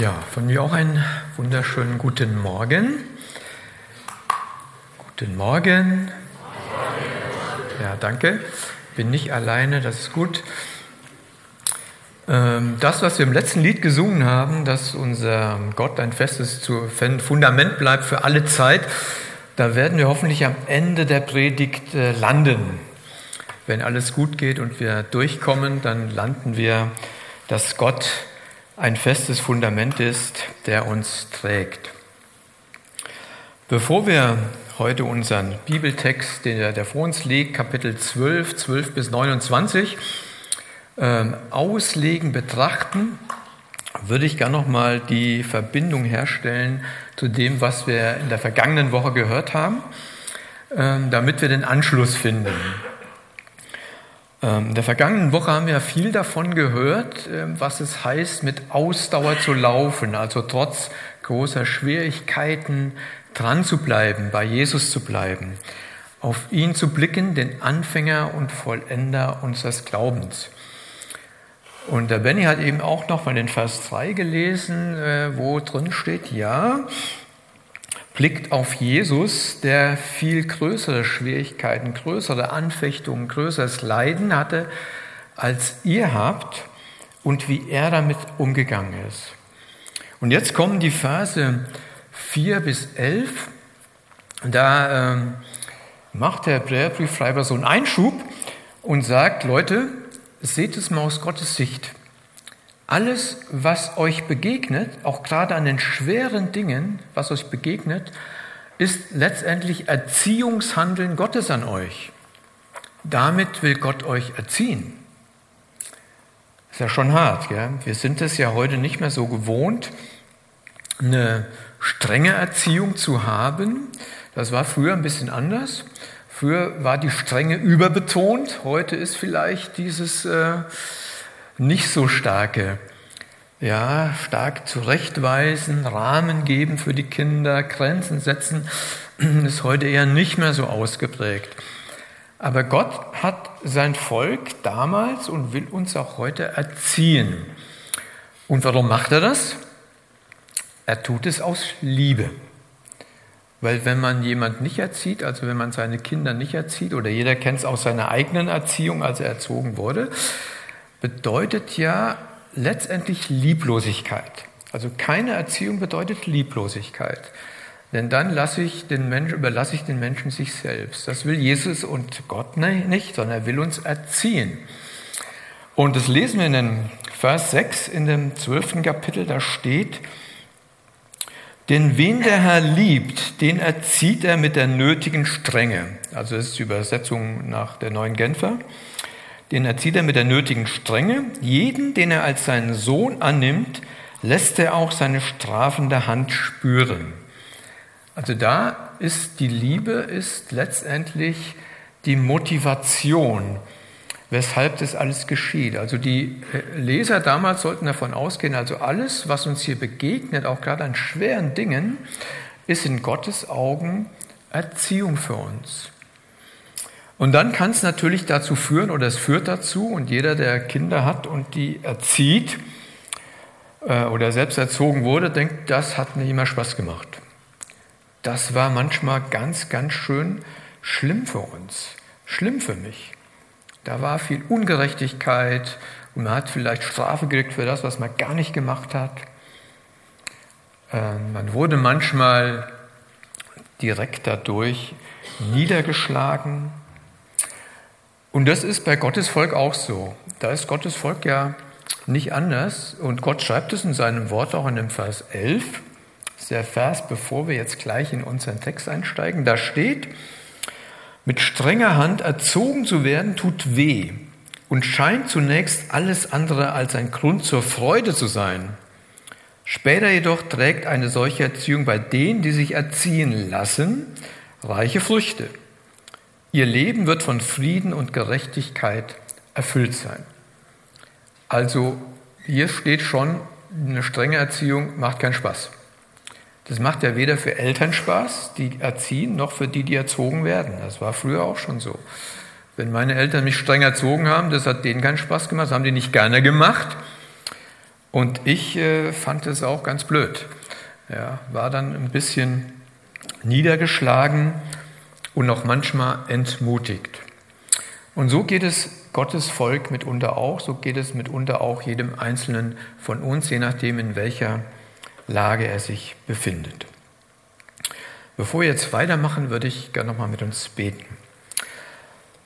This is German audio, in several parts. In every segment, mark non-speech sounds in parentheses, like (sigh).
Ja, von mir auch einen wunderschönen guten Morgen. Guten Morgen. Ja, danke. Bin nicht alleine, das ist gut. Ähm, das, was wir im letzten Lied gesungen haben, dass unser Gott ein festes Fundament bleibt für alle Zeit, da werden wir hoffentlich am Ende der Predigt äh, landen. Wenn alles gut geht und wir durchkommen, dann landen wir, dass Gott ein festes Fundament ist, der uns trägt. Bevor wir heute unseren Bibeltext, der, der vor uns liegt, Kapitel 12, 12 bis 29, äh, auslegen, betrachten, würde ich gerne nochmal die Verbindung herstellen zu dem, was wir in der vergangenen Woche gehört haben, äh, damit wir den Anschluss finden. Ähm, in der vergangenen Woche haben wir viel davon gehört, ähm, was es heißt, mit Ausdauer zu laufen, also trotz großer Schwierigkeiten dran zu bleiben, bei Jesus zu bleiben, auf ihn zu blicken, den Anfänger und Vollender unseres Glaubens. Und der Benny hat eben auch noch mal den Vers 3 gelesen, äh, wo drin steht, ja, blickt auf Jesus, der viel größere Schwierigkeiten, größere Anfechtungen, größeres Leiden hatte, als ihr habt und wie er damit umgegangen ist. Und jetzt kommen die Verse 4 bis 11. Da ähm, macht der Briefschreiber so einen Einschub und sagt, Leute, seht es mal aus Gottes Sicht. Alles, was euch begegnet, auch gerade an den schweren Dingen, was euch begegnet, ist letztendlich Erziehungshandeln Gottes an euch. Damit will Gott euch erziehen. Ist ja schon hart. Gell? Wir sind es ja heute nicht mehr so gewohnt, eine strenge Erziehung zu haben. Das war früher ein bisschen anders. Früher war die Strenge überbetont. Heute ist vielleicht dieses äh, nicht so starke, ja, stark zurechtweisen, Rahmen geben für die Kinder, Grenzen setzen, (clears throat) ist heute eher nicht mehr so ausgeprägt. Aber Gott hat sein Volk damals und will uns auch heute erziehen. Und warum macht er das? Er tut es aus Liebe. Weil wenn man jemand nicht erzieht, also wenn man seine Kinder nicht erzieht, oder jeder kennt es aus seiner eigenen Erziehung, als er erzogen wurde, bedeutet ja letztendlich Lieblosigkeit. Also keine Erziehung bedeutet Lieblosigkeit. Denn dann lasse ich den Menschen, überlasse ich den Menschen sich selbst. Das will Jesus und Gott nicht, sondern er will uns erziehen. Und das lesen wir in dem Vers 6 in dem 12. Kapitel, da steht, denn wen der Herr liebt, den erzieht er mit der nötigen Strenge. Also das ist die Übersetzung nach der neuen Genfer den erzieht er mit der nötigen Strenge. Jeden, den er als seinen Sohn annimmt, lässt er auch seine strafende Hand spüren. Also da ist die Liebe, ist letztendlich die Motivation, weshalb das alles geschieht. Also die äh, Leser damals sollten davon ausgehen, also alles, was uns hier begegnet, auch gerade an schweren Dingen, ist in Gottes Augen Erziehung für uns. Und dann kann es natürlich dazu führen, oder es führt dazu, und jeder, der Kinder hat und die erzieht äh, oder selbst erzogen wurde, denkt, das hat nicht immer Spaß gemacht. Das war manchmal ganz, ganz schön schlimm für uns, schlimm für mich. Da war viel Ungerechtigkeit und man hat vielleicht Strafe gekriegt für das, was man gar nicht gemacht hat. Äh, man wurde manchmal direkt dadurch niedergeschlagen, und das ist bei Gottes Volk auch so. Da ist Gottes Volk ja nicht anders. Und Gott schreibt es in seinem Wort auch in dem Vers 11. Das ist der Vers, bevor wir jetzt gleich in unseren Text einsteigen. Da steht, mit strenger Hand erzogen zu werden tut weh und scheint zunächst alles andere als ein Grund zur Freude zu sein. Später jedoch trägt eine solche Erziehung bei denen, die sich erziehen lassen, reiche Früchte. Ihr Leben wird von Frieden und Gerechtigkeit erfüllt sein. Also hier steht schon, eine strenge Erziehung macht keinen Spaß. Das macht ja weder für Eltern Spaß, die erziehen, noch für die, die erzogen werden. Das war früher auch schon so. Wenn meine Eltern mich streng erzogen haben, das hat denen keinen Spaß gemacht, das haben die nicht gerne gemacht. Und ich äh, fand es auch ganz blöd. Ja, war dann ein bisschen niedergeschlagen und auch manchmal entmutigt. Und so geht es Gottes Volk mitunter auch, so geht es mitunter auch jedem Einzelnen von uns, je nachdem, in welcher Lage er sich befindet. Bevor wir jetzt weitermachen, würde ich gerne nochmal mit uns beten.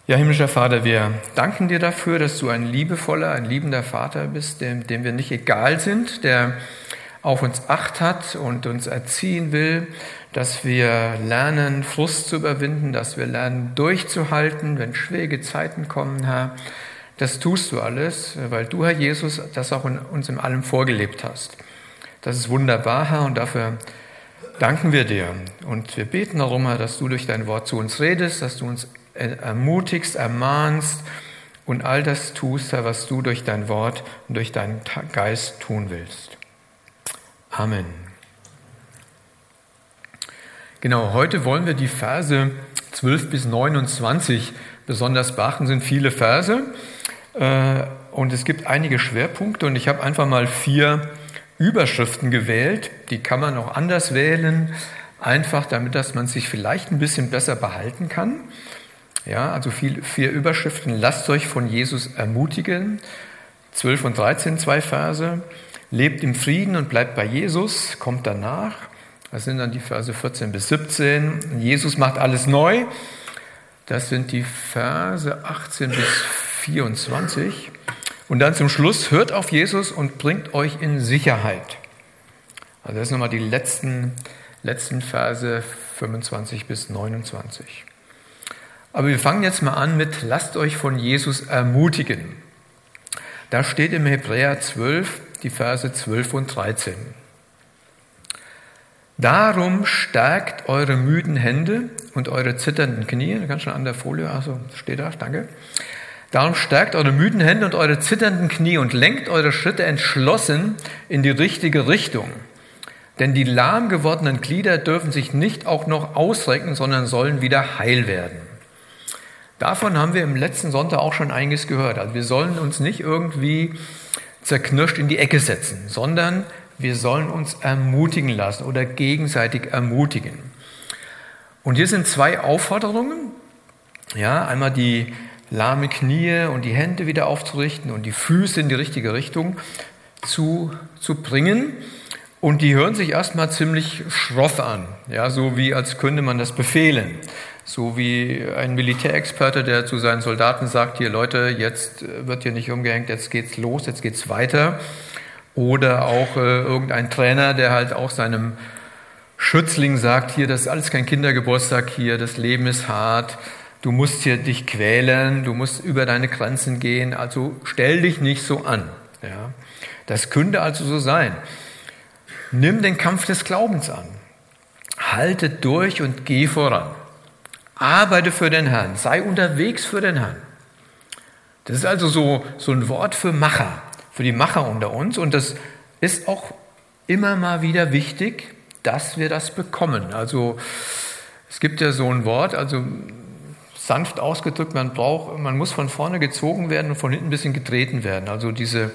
Ja, himmlischer Vater, wir danken dir dafür, dass du ein liebevoller, ein liebender Vater bist, dem, dem wir nicht egal sind, der auf uns acht hat und uns erziehen will, dass wir lernen, Frust zu überwinden, dass wir lernen, durchzuhalten, wenn schwierige Zeiten kommen, Herr. Das tust du alles, weil du, Herr Jesus, das auch in uns in allem vorgelebt hast. Das ist wunderbar, Herr, und dafür danken wir dir. Und wir beten darum, Herr, dass du durch dein Wort zu uns redest, dass du uns ermutigst, ermahnst und all das tust, Herr, was du durch dein Wort und durch deinen Geist tun willst. Amen. Genau, heute wollen wir die Verse 12 bis 29 besonders beachten, sind viele Verse äh, und es gibt einige Schwerpunkte und ich habe einfach mal vier Überschriften gewählt. Die kann man auch anders wählen, einfach damit, dass man sich vielleicht ein bisschen besser behalten kann. Ja, also viel, vier Überschriften. Lasst euch von Jesus ermutigen. 12 und 13, zwei Verse. Lebt im Frieden und bleibt bei Jesus, kommt danach. Das sind dann die Verse 14 bis 17. Jesus macht alles neu. Das sind die Verse 18 bis 24. Und dann zum Schluss, hört auf Jesus und bringt euch in Sicherheit. Also das sind nochmal die letzten, letzten Verse 25 bis 29. Aber wir fangen jetzt mal an mit, lasst euch von Jesus ermutigen. Da steht im Hebräer 12, die Verse 12 und 13. Darum stärkt eure müden Hände und eure zitternden Knie. Ganz schon an der Folie, also steht da, danke. Darum stärkt eure müden Hände und eure zitternden Knie und lenkt eure Schritte entschlossen in die richtige Richtung. Denn die lahm gewordenen Glieder dürfen sich nicht auch noch ausrecken, sondern sollen wieder heil werden. Davon haben wir im letzten Sonntag auch schon einiges gehört. Also wir sollen uns nicht irgendwie zerknirscht in die Ecke setzen, sondern wir sollen uns ermutigen lassen oder gegenseitig ermutigen. Und hier sind zwei Aufforderungen. Ja, einmal die lahme Knie und die Hände wieder aufzurichten und die Füße in die richtige Richtung zu, zu bringen. Und die hören sich erstmal ziemlich schroff an, ja, so wie als könnte man das befehlen. So wie ein Militärexperte, der zu seinen Soldaten sagt, hier Leute, jetzt wird hier nicht umgehängt, jetzt geht's los, jetzt geht's weiter. Oder auch äh, irgendein Trainer, der halt auch seinem Schützling sagt, hier, das ist alles kein Kindergeburtstag hier, das Leben ist hart, du musst hier dich quälen, du musst über deine Grenzen gehen, also stell dich nicht so an. Ja. Das könnte also so sein. Nimm den Kampf des Glaubens an. Halte durch und geh voran. Arbeite für den Herrn. Sei unterwegs für den Herrn. Das ist also so, so ein Wort für Macher, für die Macher unter uns. Und das ist auch immer mal wieder wichtig, dass wir das bekommen. Also es gibt ja so ein Wort, also sanft ausgedrückt, man braucht, man muss von vorne gezogen werden und von hinten ein bisschen getreten werden. Also diese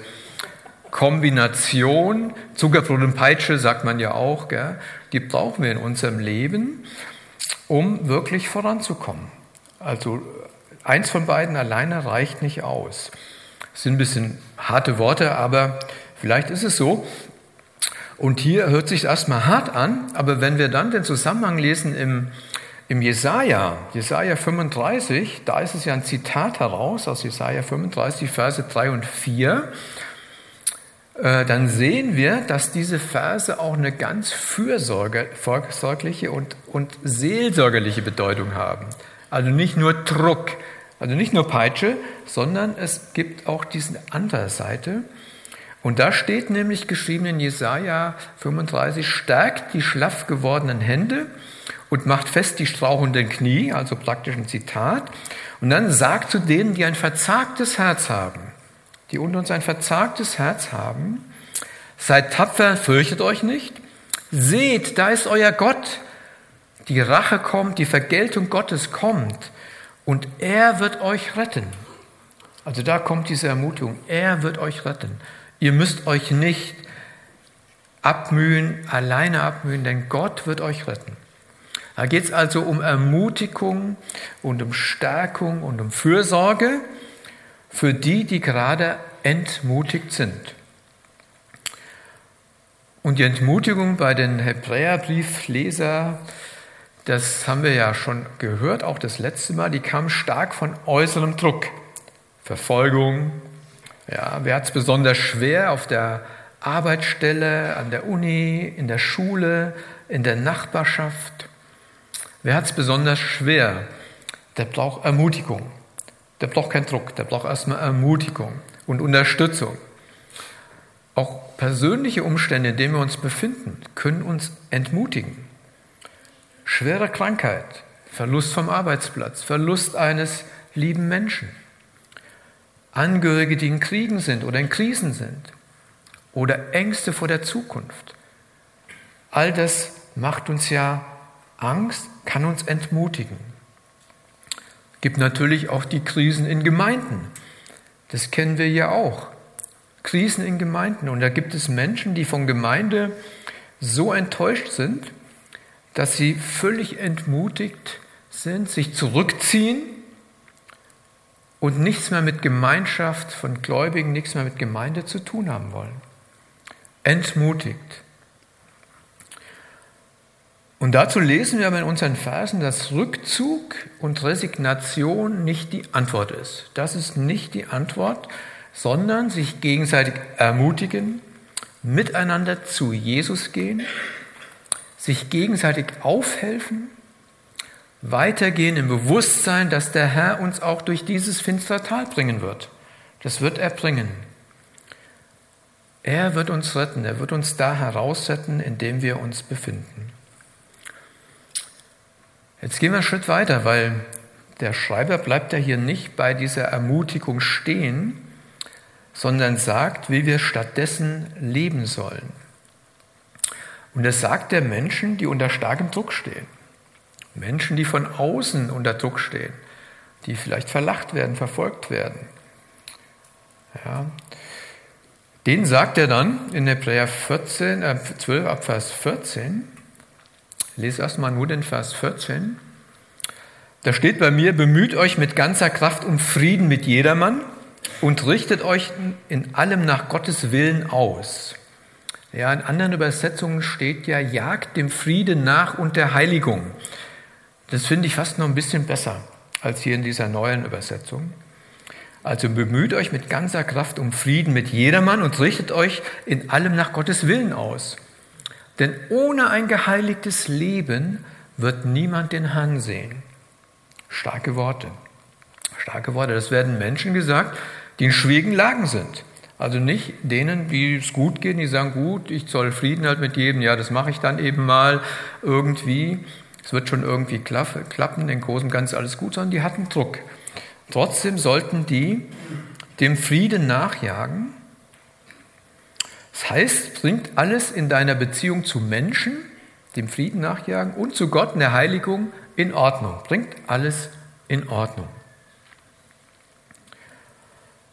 Kombination, Zuckerbrot und Peitsche sagt man ja auch, gell, die brauchen wir in unserem Leben, um wirklich voranzukommen. Also eins von beiden alleine reicht nicht aus. Das sind ein bisschen harte Worte, aber vielleicht ist es so. Und hier hört sich erstmal hart an, aber wenn wir dann den Zusammenhang lesen im, im Jesaja, Jesaja 35, da ist es ja ein Zitat heraus aus Jesaja 35, Verse 3 und 4. Äh, dann sehen wir, dass diese Verse auch eine ganz fürsorgliche und, und seelsorgerliche Bedeutung haben. Also nicht nur Druck, also nicht nur Peitsche, sondern es gibt auch diese andere Seite. Und da steht nämlich geschrieben in Jesaja 35, stärkt die schlaff gewordenen Hände und macht fest die strauchenden Knie, also praktisch ein Zitat. Und dann sagt zu denen, die ein verzagtes Herz haben, die unter uns ein verzagtes Herz haben. Seid tapfer, fürchtet euch nicht. Seht, da ist euer Gott. Die Rache kommt, die Vergeltung Gottes kommt und er wird euch retten. Also da kommt diese Ermutigung, er wird euch retten. Ihr müsst euch nicht abmühen, alleine abmühen, denn Gott wird euch retten. Da geht es also um Ermutigung und um Stärkung und um Fürsorge für die, die gerade entmutigt sind. Und die Entmutigung bei den Hebräerbriefleser, das haben wir ja schon gehört, auch das letzte Mal, die kam stark von äußerem Druck. Verfolgung, ja, wer hat es besonders schwer auf der Arbeitsstelle, an der Uni, in der Schule, in der Nachbarschaft? Wer hat es besonders schwer? Der braucht Ermutigung. Der braucht keinen Druck, der braucht erstmal Ermutigung und Unterstützung. Auch persönliche Umstände, in denen wir uns befinden, können uns entmutigen. Schwere Krankheit, Verlust vom Arbeitsplatz, Verlust eines lieben Menschen, Angehörige, die in Kriegen sind oder in Krisen sind oder Ängste vor der Zukunft. All das macht uns ja Angst, kann uns entmutigen. Gibt natürlich auch die Krisen in Gemeinden. Das kennen wir ja auch. Krisen in Gemeinden. Und da gibt es Menschen, die von Gemeinde so enttäuscht sind, dass sie völlig entmutigt sind, sich zurückziehen und nichts mehr mit Gemeinschaft von Gläubigen, nichts mehr mit Gemeinde zu tun haben wollen. Entmutigt. Und dazu lesen wir aber in unseren Versen, dass Rückzug und Resignation nicht die Antwort ist. Das ist nicht die Antwort, sondern sich gegenseitig ermutigen, miteinander zu Jesus gehen, sich gegenseitig aufhelfen, weitergehen im Bewusstsein, dass der Herr uns auch durch dieses finstere Tal bringen wird. Das wird er bringen. Er wird uns retten, er wird uns da herausretten, in dem wir uns befinden. Jetzt gehen wir einen Schritt weiter, weil der Schreiber bleibt ja hier nicht bei dieser Ermutigung stehen, sondern sagt, wie wir stattdessen leben sollen. Und das sagt er Menschen, die unter starkem Druck stehen. Menschen, die von außen unter Druck stehen, die vielleicht verlacht werden, verfolgt werden. Ja. Den sagt er dann in Hebräer 14, äh 12 ab Vers 14. Ich lese erstmal nur den Vers 14. Da steht bei mir, bemüht euch mit ganzer Kraft um Frieden mit jedermann und richtet euch in allem nach Gottes Willen aus. Ja, in anderen Übersetzungen steht ja, jagt dem Frieden nach und der Heiligung. Das finde ich fast noch ein bisschen besser als hier in dieser neuen Übersetzung. Also bemüht euch mit ganzer Kraft um Frieden mit jedermann und richtet euch in allem nach Gottes Willen aus. Denn ohne ein geheiligtes Leben wird niemand den Herrn sehen. Starke Worte. Starke Worte. Das werden Menschen gesagt, die in schwierigen Lagen sind. Also nicht denen, wie es gut geht, die sagen, gut, ich soll Frieden halt mit jedem, ja, das mache ich dann eben mal irgendwie. Es wird schon irgendwie klappen, in großen Ganzen alles gut, sondern die hatten Druck. Trotzdem sollten die dem Frieden nachjagen. Das heißt, bringt alles in deiner Beziehung zu Menschen, dem Frieden nachjagen und zu Gott in der Heiligung in Ordnung. Bringt alles in Ordnung.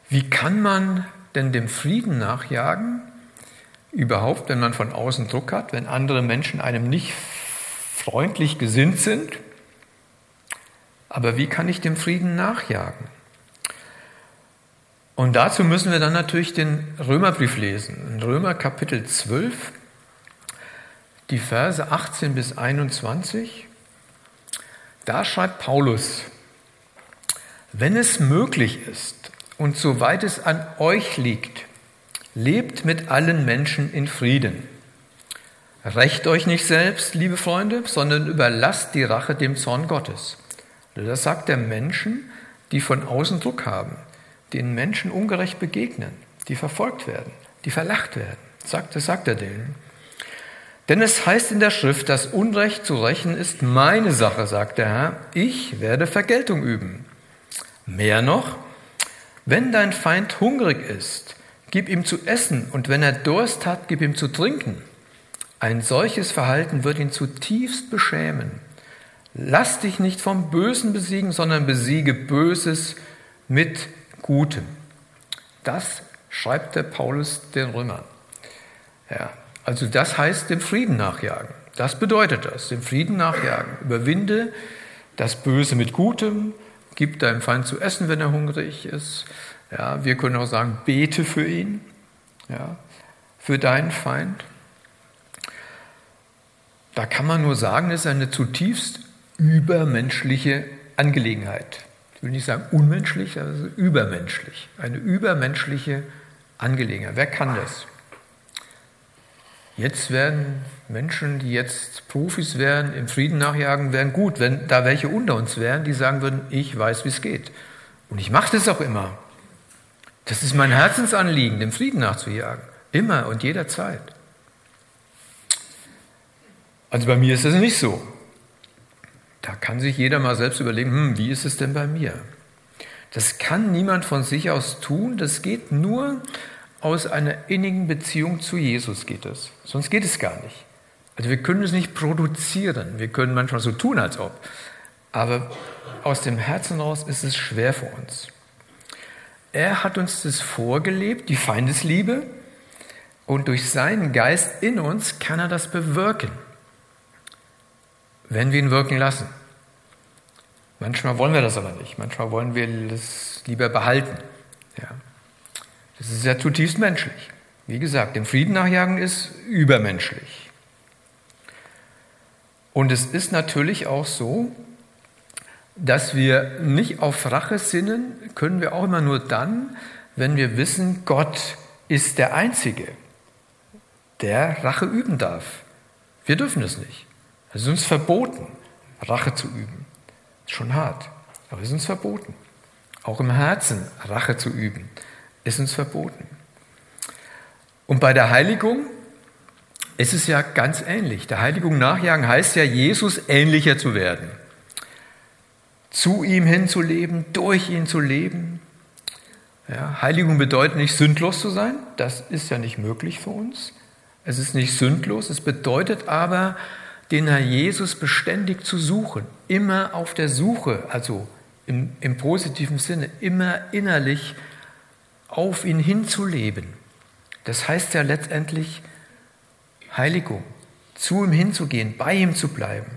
Wie kann man denn dem Frieden nachjagen? Überhaupt, wenn man von außen Druck hat, wenn andere Menschen einem nicht freundlich gesinnt sind? Aber wie kann ich dem Frieden nachjagen? Und dazu müssen wir dann natürlich den Römerbrief lesen. In Römer Kapitel 12, die Verse 18 bis 21. Da schreibt Paulus, wenn es möglich ist, und soweit es an euch liegt, lebt mit allen Menschen in Frieden. Recht euch nicht selbst, liebe Freunde, sondern überlasst die Rache dem Zorn Gottes. Das sagt der Menschen, die von außen Druck haben, denen Menschen ungerecht begegnen, die verfolgt werden, die verlacht werden. Das sagt er denen. Denn es heißt in der Schrift, das Unrecht zu rächen ist meine Sache, sagt der Herr. Ich werde Vergeltung üben. Mehr noch, wenn dein Feind hungrig ist, gib ihm zu essen und wenn er Durst hat, gib ihm zu trinken. Ein solches Verhalten wird ihn zutiefst beschämen. Lass dich nicht vom Bösen besiegen, sondern besiege Böses mit Gutem. Das schreibt der Paulus den Römern. Ja, also das heißt dem Frieden nachjagen. Das bedeutet das, dem Frieden nachjagen. Überwinde das Böse mit Gutem, gib deinem Feind zu essen, wenn er hungrig ist. Ja, wir können auch sagen, bete für ihn, ja, für deinen Feind. Da kann man nur sagen, es ist eine zutiefst übermenschliche Angelegenheit. Ich will nicht sagen unmenschlich, aber übermenschlich. Eine übermenschliche Angelegenheit. Wer kann das? Jetzt werden Menschen, die jetzt Profis wären, im Frieden nachjagen, wären gut. Wenn da welche unter uns wären, die sagen würden, ich weiß, wie es geht. Und ich mache das auch immer. Das ist mein Herzensanliegen, dem Frieden nachzujagen. Immer und jederzeit. Also bei mir ist das nicht so. Da kann sich jeder mal selbst überlegen, hm, wie ist es denn bei mir? Das kann niemand von sich aus tun. Das geht nur aus einer innigen Beziehung zu Jesus geht es. Sonst geht es gar nicht. Also wir können es nicht produzieren. Wir können manchmal so tun, als ob. Aber aus dem Herzen raus ist es schwer für uns. Er hat uns das vorgelebt, die Feindesliebe, und durch seinen Geist in uns kann er das bewirken, wenn wir ihn wirken lassen. Manchmal wollen wir das aber nicht. Manchmal wollen wir es lieber behalten. Ja. Das ist ja zutiefst menschlich. Wie gesagt, dem Frieden nachjagen ist übermenschlich. Und es ist natürlich auch so, dass wir nicht auf Rache sinnen, können wir auch immer nur dann, wenn wir wissen, Gott ist der Einzige, der Rache üben darf. Wir dürfen es nicht. Es ist uns verboten, Rache zu üben. Ist schon hart, aber es ist uns verboten. Auch im Herzen Rache zu üben ist uns verboten. Und bei der Heiligung ist es ja ganz ähnlich. Der Heiligung nachjagen heißt ja, Jesus ähnlicher zu werden. Zu ihm hinzuleben, durch ihn zu leben. Ja, Heiligung bedeutet nicht sündlos zu sein, das ist ja nicht möglich für uns. Es ist nicht sündlos, es bedeutet aber, den Herr Jesus beständig zu suchen, immer auf der Suche, also im, im positiven Sinne, immer innerlich auf ihn hinzuleben. Das heißt ja letztendlich Heiligung, zu ihm hinzugehen, bei ihm zu bleiben.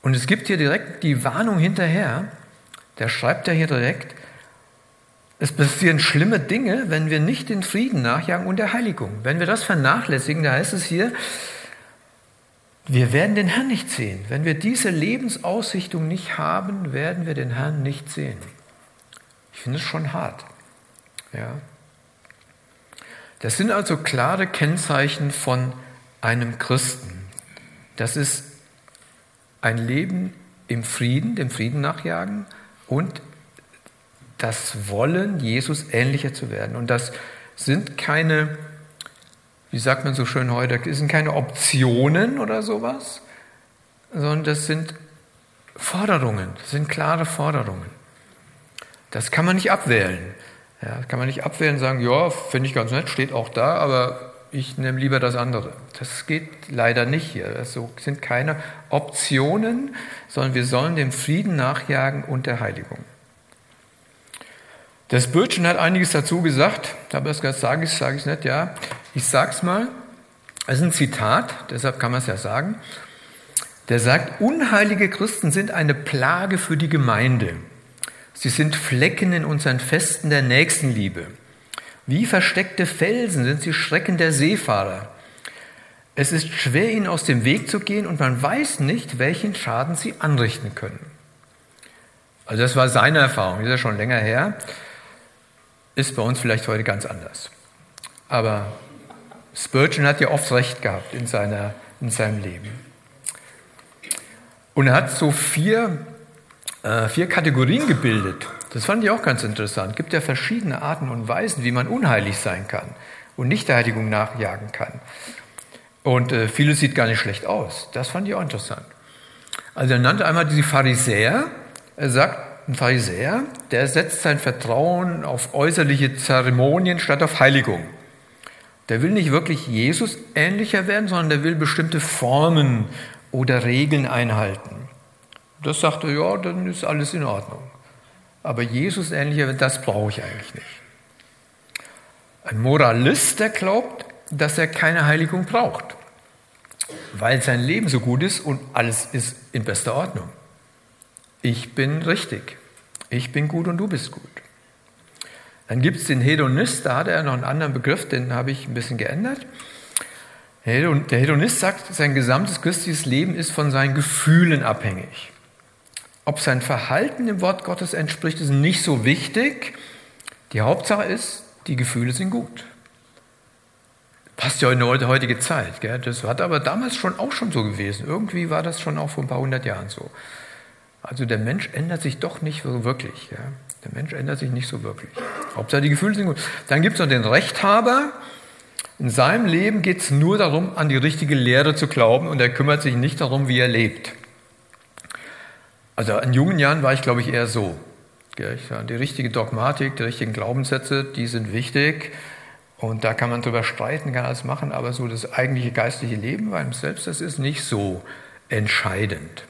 Und es gibt hier direkt die Warnung hinterher, der schreibt ja hier direkt, es passieren schlimme Dinge, wenn wir nicht den Frieden nachjagen und der Heiligung. Wenn wir das vernachlässigen, da heißt es hier, wir werden den Herrn nicht sehen. Wenn wir diese Lebensausrichtung nicht haben, werden wir den Herrn nicht sehen. Ich finde es schon hart. Ja. Das sind also klare Kennzeichen von einem Christen. Das ist ein Leben im Frieden, dem Frieden nachjagen und das Wollen, Jesus ähnlicher zu werden. Und das sind keine, wie sagt man so schön heute, das sind keine Optionen oder sowas, sondern das sind Forderungen, das sind klare Forderungen. Das kann man nicht abwählen. Ja, kann man nicht abwählen und sagen, ja, finde ich ganz nett, steht auch da, aber ich nehme lieber das andere. Das geht leider nicht hier. Das sind keine Optionen, sondern wir sollen dem Frieden nachjagen und der Heiligung. Das Bötchen hat einiges dazu gesagt, aber das sage ich, sage ich nicht, ja. Ich sage es mal. Es ist ein Zitat, deshalb kann man es ja sagen. Der sagt, unheilige Christen sind eine Plage für die Gemeinde. Sie sind Flecken in unseren Festen der Nächstenliebe. Wie versteckte Felsen sind sie Schrecken der Seefahrer. Es ist schwer, ihnen aus dem Weg zu gehen und man weiß nicht, welchen Schaden sie anrichten können. Also das war seine Erfahrung, ist ja schon länger her. Ist bei uns vielleicht heute ganz anders. Aber Spurgeon hat ja oft recht gehabt in, seiner, in seinem Leben. Und er hat so vier äh, vier Kategorien gebildet. Das fand ich auch ganz interessant. Es gibt ja verschiedene Arten und Weisen, wie man unheilig sein kann und nicht der Heiligung nachjagen kann. Und äh, vieles sieht gar nicht schlecht aus. Das fand ich auch interessant. Also er nannte einmal die Pharisäer. Er sagt, ein Pharisäer, der setzt sein Vertrauen auf äußerliche Zeremonien statt auf Heiligung. Der will nicht wirklich Jesus ähnlicher werden, sondern der will bestimmte Formen oder Regeln einhalten. Das sagt er, ja, dann ist alles in Ordnung. Aber Jesus ähnlicher, das brauche ich eigentlich nicht. Ein Moralist, der glaubt, dass er keine Heiligung braucht, weil sein Leben so gut ist und alles ist in bester Ordnung. Ich bin richtig, ich bin gut und du bist gut. Dann gibt es den Hedonist, da hat er noch einen anderen Begriff, den habe ich ein bisschen geändert. Der Hedonist sagt, sein gesamtes christliches Leben ist von seinen Gefühlen abhängig. Ob sein Verhalten dem Wort Gottes entspricht, ist nicht so wichtig. Die Hauptsache ist, die Gefühle sind gut. Passt ja in die heutige Zeit. Gell? Das war aber damals schon auch schon so gewesen. Irgendwie war das schon auch vor ein paar hundert Jahren so. Also der Mensch ändert sich doch nicht so wirklich. Ja? Der Mensch ändert sich nicht so wirklich. Hauptsache die Gefühle sind gut. Dann gibt es noch den Rechthaber. In seinem Leben geht es nur darum, an die richtige Lehre zu glauben und er kümmert sich nicht darum, wie er lebt. Also in jungen Jahren war ich, glaube ich, eher so. Die richtige Dogmatik, die richtigen Glaubenssätze, die sind wichtig. Und da kann man drüber streiten, kann alles machen, aber so das eigentliche geistliche Leben bei einem selbst, das ist nicht so entscheidend.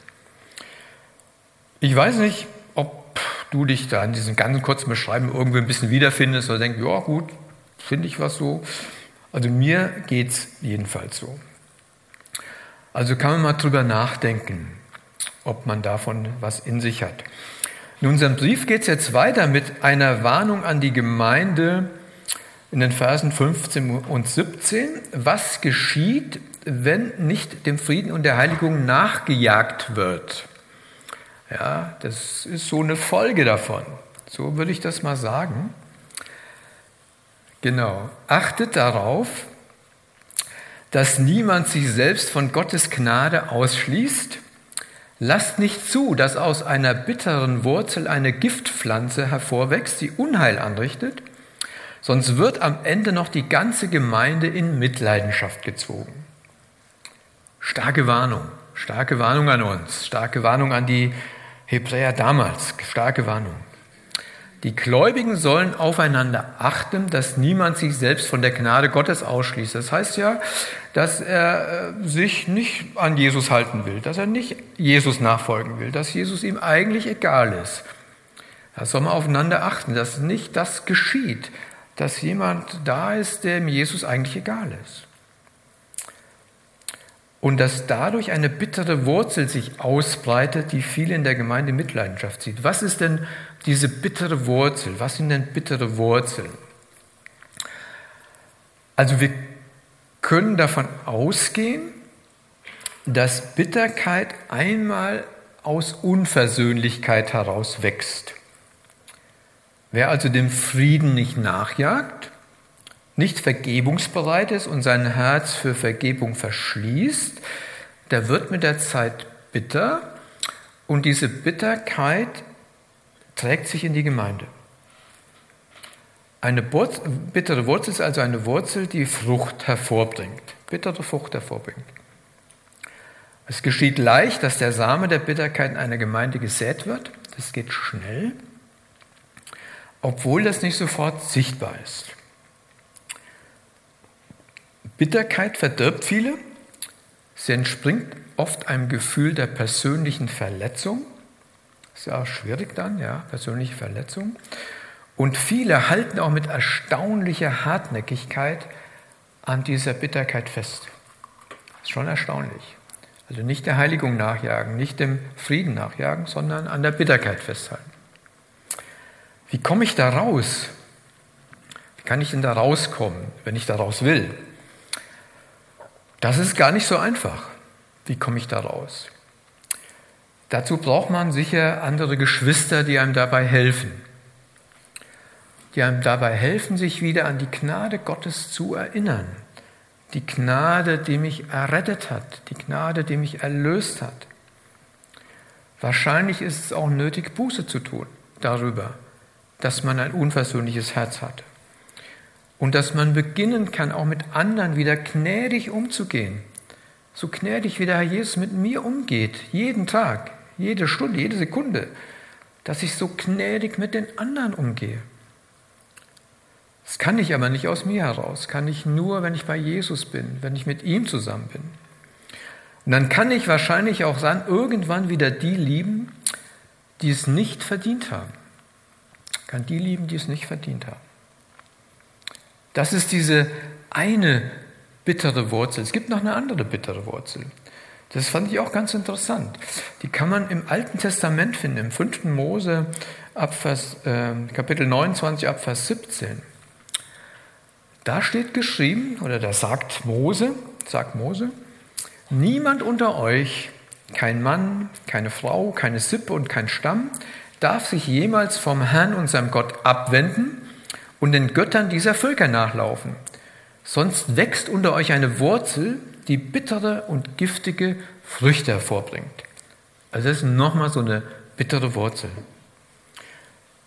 Ich weiß nicht, ob du dich da in diesem ganz kurzen Beschreiben irgendwie ein bisschen wiederfindest oder denkst, ja gut, finde ich was so. Also mir geht es jedenfalls so. Also kann man mal drüber nachdenken, ob man davon was in sich hat. In unserem Brief geht es jetzt weiter mit einer Warnung an die Gemeinde, in den Versen 15 und 17, was geschieht, wenn nicht dem Frieden und der Heiligung nachgejagt wird. Ja, das ist so eine Folge davon. So würde ich das mal sagen. Genau. Achtet darauf, dass niemand sich selbst von Gottes Gnade ausschließt. Lasst nicht zu, dass aus einer bitteren Wurzel eine Giftpflanze hervorwächst, die Unheil anrichtet sonst wird am Ende noch die ganze Gemeinde in Mitleidenschaft gezogen. Starke Warnung, starke Warnung an uns, starke Warnung an die Hebräer damals, starke Warnung. Die Gläubigen sollen aufeinander achten, dass niemand sich selbst von der Gnade Gottes ausschließt. Das heißt ja, dass er äh, sich nicht an Jesus halten will, dass er nicht Jesus nachfolgen will, dass Jesus ihm eigentlich egal ist. Da soll man aufeinander achten, dass nicht das geschieht, dass jemand da ist, dem Jesus eigentlich egal ist. Und dass dadurch eine bittere Wurzel sich ausbreitet, die viele in der Gemeinde Mitleidenschaft zieht. Was ist denn diese bittere Wurzel? Was sind denn bittere Wurzeln? Also wir können davon ausgehen, dass Bitterkeit einmal aus Unversöhnlichkeit heraus wächst. Wer also dem Frieden nicht nachjagt, nicht vergebungsbereit ist und sein Herz für Vergebung verschließt, der wird mit der Zeit bitter und diese Bitterkeit trägt sich in die Gemeinde. Eine bittere Wurzel ist also eine Wurzel, die Frucht hervorbringt, bittere Frucht hervorbringt. Es geschieht leicht, dass der Same der Bitterkeit in einer Gemeinde gesät wird. Das geht schnell obwohl das nicht sofort sichtbar ist. Bitterkeit verdirbt viele. Sie entspringt oft einem Gefühl der persönlichen Verletzung. Ist ja auch schwierig dann, ja, persönliche Verletzung. Und viele halten auch mit erstaunlicher Hartnäckigkeit an dieser Bitterkeit fest. Ist schon erstaunlich. Also nicht der Heiligung nachjagen, nicht dem Frieden nachjagen, sondern an der Bitterkeit festhalten. Wie komme ich da raus? Wie kann ich denn da rauskommen, wenn ich da raus will? Das ist gar nicht so einfach. Wie komme ich da raus? Dazu braucht man sicher andere Geschwister, die einem dabei helfen. Die einem dabei helfen, sich wieder an die Gnade Gottes zu erinnern. Die Gnade, die mich errettet hat, die Gnade, die mich erlöst hat. Wahrscheinlich ist es auch nötig, Buße zu tun darüber dass man ein unversöhnliches Herz hat. Und dass man beginnen kann, auch mit anderen wieder gnädig umzugehen. So gnädig wie der Herr Jesus mit mir umgeht, jeden Tag, jede Stunde, jede Sekunde. Dass ich so gnädig mit den anderen umgehe. Das kann ich aber nicht aus mir heraus, kann ich nur, wenn ich bei Jesus bin, wenn ich mit ihm zusammen bin. Und dann kann ich wahrscheinlich auch dann irgendwann wieder die lieben, die es nicht verdient haben kann die lieben, die es nicht verdient haben. Das ist diese eine bittere Wurzel. Es gibt noch eine andere bittere Wurzel. Das fand ich auch ganz interessant. Die kann man im Alten Testament finden, im 5. Mose ab Vers, äh, Kapitel 29 ab Vers 17. Da steht geschrieben, oder da sagt Mose, sagt Mose, niemand unter euch, kein Mann, keine Frau, keine Sippe und kein Stamm, darf sich jemals vom Herrn, unserem Gott, abwenden und den Göttern dieser Völker nachlaufen. Sonst wächst unter euch eine Wurzel, die bittere und giftige Früchte hervorbringt. Also das ist nochmal so eine bittere Wurzel.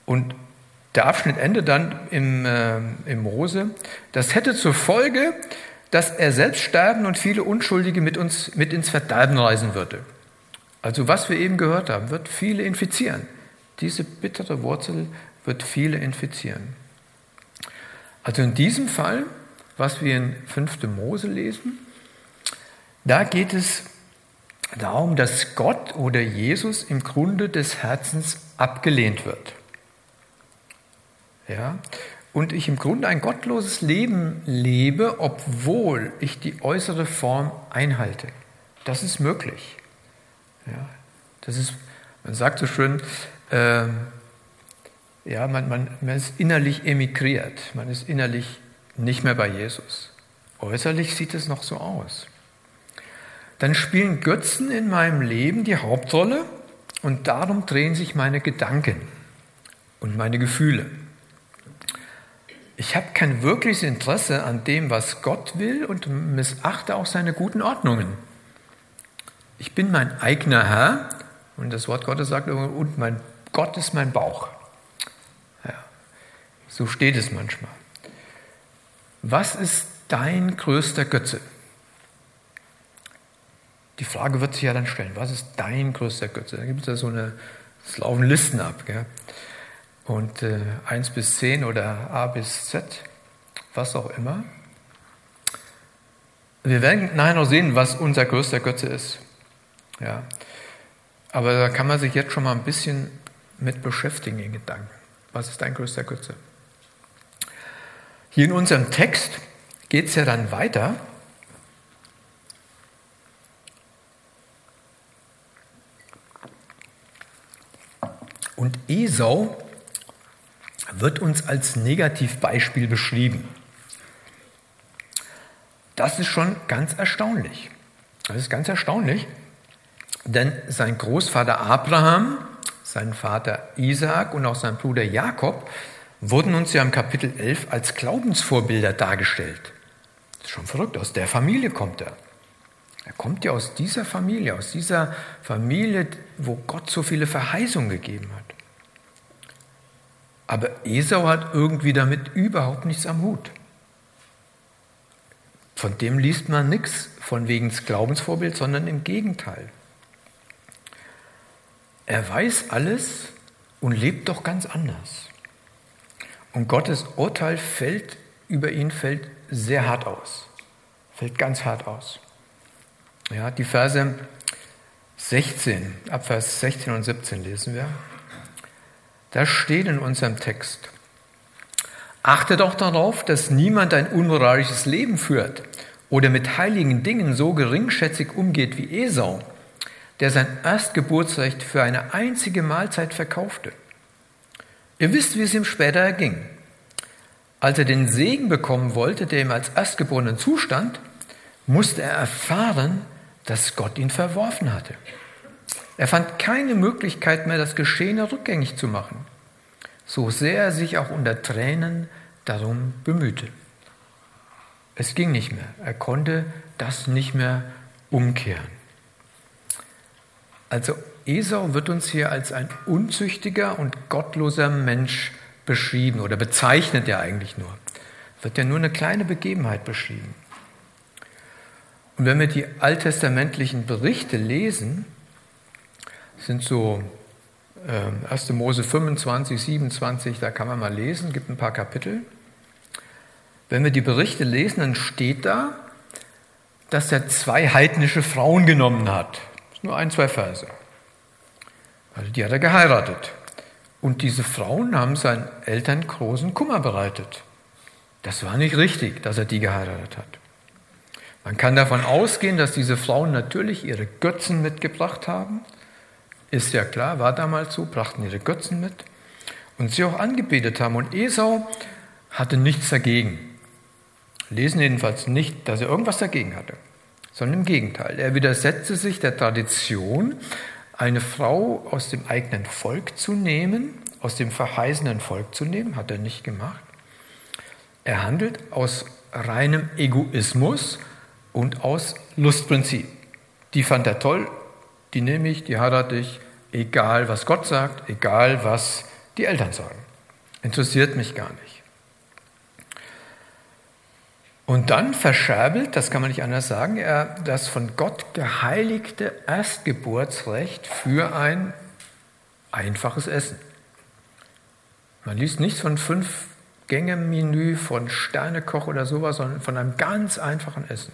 Und der Abschnitt endet dann im, äh, im Mose. Das hätte zur Folge, dass er selbst sterben und viele Unschuldige mit uns mit ins Verderben reisen würde. Also was wir eben gehört haben, wird viele infizieren. Diese bittere Wurzel wird viele infizieren. Also in diesem Fall, was wir in 5. Mose lesen, da geht es darum, dass Gott oder Jesus im Grunde des Herzens abgelehnt wird. Ja? Und ich im Grunde ein gottloses Leben lebe, obwohl ich die äußere Form einhalte. Das ist möglich. Ja? Das ist, man sagt so schön, äh, ja, man, man, man ist innerlich emigriert, man ist innerlich nicht mehr bei Jesus. Äußerlich sieht es noch so aus dann spielen Götzen in meinem Leben die Hauptrolle und darum drehen sich meine Gedanken und meine Gefühle. Ich habe kein wirkliches Interesse an dem, was Gott will und missachte auch seine guten Ordnungen. Ich bin mein eigener Herr und das Wort Gottes sagt, und mein Gott ist mein Bauch. Ja, so steht es manchmal. Was ist dein größter Götze? Die Frage wird sich ja dann stellen, was ist dein größter Götze? Da gibt es ja so eine, es laufen Listen ab. Gell? Und äh, 1 bis 10 oder A bis Z, was auch immer. Wir werden nachher noch sehen, was unser größter Götze ist. Ja. Aber da kann man sich jetzt schon mal ein bisschen mit beschäftigen in Gedanken. Was ist dein größter Götze? Hier in unserem Text geht es ja dann weiter. Und Esau wird uns als Negativbeispiel beschrieben. Das ist schon ganz erstaunlich. Das ist ganz erstaunlich, denn sein Großvater Abraham, sein Vater Isaak und auch sein Bruder Jakob wurden uns ja im Kapitel 11 als Glaubensvorbilder dargestellt. Das ist schon verrückt, aus der Familie kommt er. Er kommt ja aus dieser Familie, aus dieser Familie, wo Gott so viele Verheißungen gegeben hat. Aber Esau hat irgendwie damit überhaupt nichts am Hut. Von dem liest man nichts von wegen des Glaubensvorbild, sondern im Gegenteil. Er weiß alles und lebt doch ganz anders. Und Gottes Urteil fällt über ihn fällt sehr hart aus. Fällt ganz hart aus. Ja, die Verse 16, ab Vers 16 und 17 lesen wir. Da steht in unserem Text, achte doch darauf, dass niemand ein unmoralisches Leben führt oder mit heiligen Dingen so geringschätzig umgeht wie Esau, der sein Erstgeburtsrecht für eine einzige Mahlzeit verkaufte. Ihr wisst, wie es ihm später erging. Als er den Segen bekommen wollte, der ihm als Erstgeborenen zustand, musste er erfahren, dass Gott ihn verworfen hatte. Er fand keine Möglichkeit mehr, das Geschehene rückgängig zu machen, so sehr er sich auch unter Tränen darum bemühte. Es ging nicht mehr. Er konnte das nicht mehr umkehren. Also Esau wird uns hier als ein unzüchtiger und gottloser Mensch beschrieben oder bezeichnet er eigentlich nur. Wird ja nur eine kleine Begebenheit beschrieben. Und wenn wir die alttestamentlichen Berichte lesen, sind so äh, 1. Mose 25, 27, da kann man mal lesen, gibt ein paar Kapitel. Wenn wir die Berichte lesen, dann steht da, dass er zwei heidnische Frauen genommen hat. nur ein, zwei Verse. Also die hat er geheiratet. Und diese Frauen haben seinen Eltern großen Kummer bereitet. Das war nicht richtig, dass er die geheiratet hat. Man kann davon ausgehen, dass diese Frauen natürlich ihre Götzen mitgebracht haben. Ist ja klar, war damals so, brachten ihre Götzen mit und sie auch angebetet haben. Und Esau hatte nichts dagegen. Lesen jedenfalls nicht, dass er irgendwas dagegen hatte, sondern im Gegenteil. Er widersetzte sich der Tradition, eine Frau aus dem eigenen Volk zu nehmen, aus dem verheißenen Volk zu nehmen, hat er nicht gemacht. Er handelt aus reinem Egoismus und aus Lustprinzip. Die fand er toll, die nehme ich, die heirate ich, egal was Gott sagt, egal was die Eltern sagen. Interessiert mich gar nicht. Und dann verscherbelt, das kann man nicht anders sagen, er das von Gott geheiligte Erstgeburtsrecht für ein einfaches Essen. Man liest nichts von fünf Gänge-Menü, von Sternekoch oder sowas, sondern von einem ganz einfachen Essen.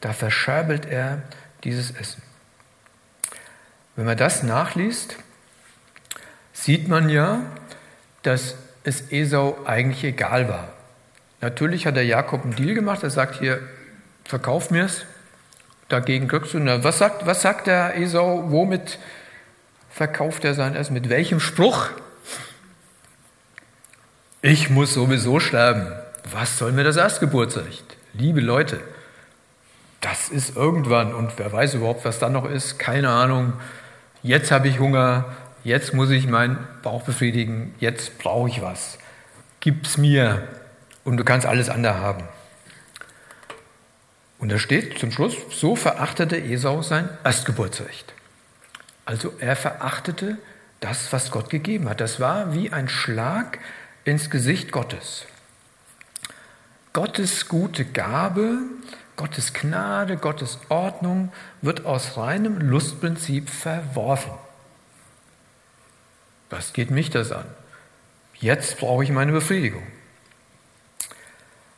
Da verscherbelt er dieses Essen. Wenn man das nachliest, sieht man ja, dass es Esau eigentlich egal war. Natürlich hat der Jakob einen Deal gemacht, er sagt hier, verkauf mir es, dagegen kriegst du, was sagt, was sagt der Esau, womit verkauft er sein Essen, mit welchem Spruch? Ich muss sowieso sterben. Was soll mir das Erstgeburtsrecht? Liebe Leute, das ist irgendwann und wer weiß überhaupt, was dann noch ist, keine Ahnung. Jetzt habe ich Hunger, jetzt muss ich meinen Bauch befriedigen, jetzt brauche ich was. Gib's mir und du kannst alles andere haben. Und da steht zum Schluss, so verachtete Esau sein Erstgeburtsrecht. Also er verachtete das, was Gott gegeben hat. Das war wie ein Schlag ins Gesicht Gottes. Gottes gute Gabe Gottes Gnade, Gottes Ordnung wird aus reinem Lustprinzip verworfen. Was geht mich das an? Jetzt brauche ich meine Befriedigung.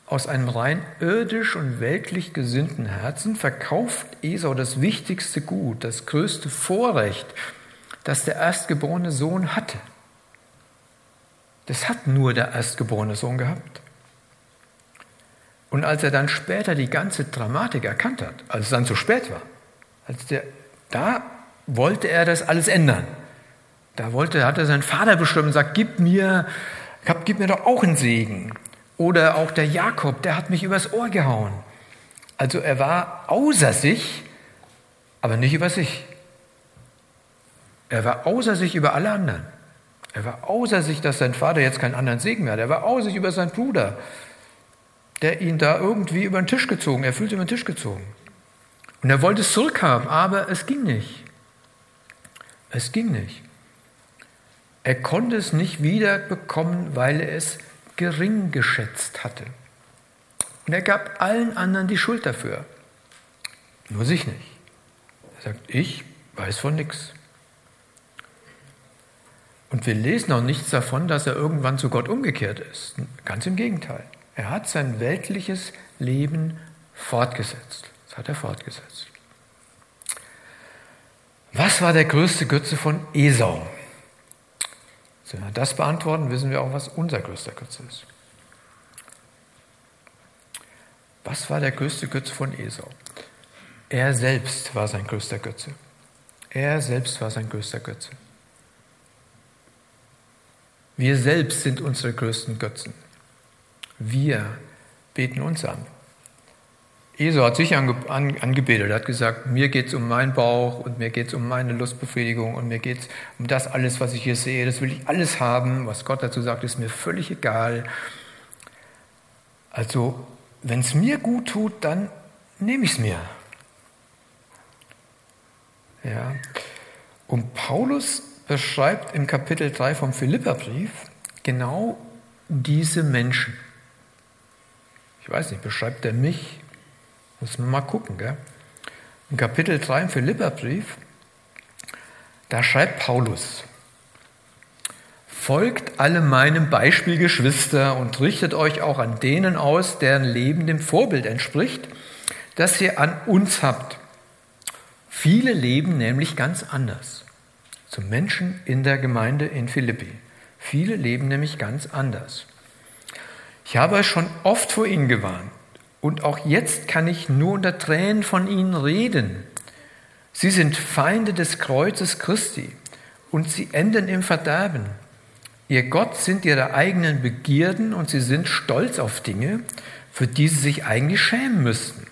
Aus einem rein irdisch und weltlich gesinnten Herzen verkauft Esau das wichtigste Gut, das größte Vorrecht, das der erstgeborene Sohn hatte. Das hat nur der erstgeborene Sohn gehabt. Und als er dann später die ganze Dramatik erkannt hat, als es dann zu spät war, als der, da wollte er das alles ändern. Da wollte, hat er seinen Vater bestimmt und sagt, gib mir, gib mir doch auch einen Segen. Oder auch der Jakob, der hat mich übers Ohr gehauen. Also er war außer sich, aber nicht über sich. Er war außer sich über alle anderen. Er war außer sich, dass sein Vater jetzt keinen anderen Segen mehr hat. Er war außer sich über seinen Bruder der ihn da irgendwie über den Tisch gezogen, er fühlte über den Tisch gezogen. Und er wollte es zurückhaben, aber es ging nicht. Es ging nicht. Er konnte es nicht wiederbekommen, weil er es gering geschätzt hatte. Und er gab allen anderen die Schuld dafür. Nur sich nicht. Er sagt, ich weiß von nichts. Und wir lesen auch nichts davon, dass er irgendwann zu Gott umgekehrt ist. Ganz im Gegenteil. Er hat sein weltliches Leben fortgesetzt. Das hat er fortgesetzt. Was war der größte Götze von Esau? Wenn wir das beantworten, wissen wir auch, was unser größter Götze ist. Was war der größte Götze von Esau? Er selbst war sein größter Götze. Er selbst war sein größter Götze. Wir selbst sind unsere größten Götzen. Wir beten uns an. Esau hat sich angebetet, er hat gesagt, mir geht es um meinen Bauch und mir geht es um meine Lustbefriedigung und mir geht es um das alles, was ich hier sehe. Das will ich alles haben. Was Gott dazu sagt, ist mir völlig egal. Also, wenn es mir gut tut, dann nehme ich es mir. Ja. Und Paulus beschreibt im Kapitel 3 vom Philipperbrief genau diese Menschen. Ich weiß nicht, beschreibt er mich? Muss man mal gucken. Gell? In Kapitel 3 im Philipperbrief, da schreibt Paulus, Folgt alle meinem Beispiel, Geschwister, und richtet euch auch an denen aus, deren Leben dem Vorbild entspricht, das ihr an uns habt. Viele leben nämlich ganz anders. Zum Menschen in der Gemeinde in Philippi. Viele leben nämlich ganz anders. Ich habe schon oft vor ihnen gewarnt und auch jetzt kann ich nur unter Tränen von ihnen reden. Sie sind Feinde des Kreuzes Christi und sie enden im Verderben. Ihr Gott sind ihre eigenen Begierden und sie sind stolz auf Dinge, für die sie sich eigentlich schämen müssten.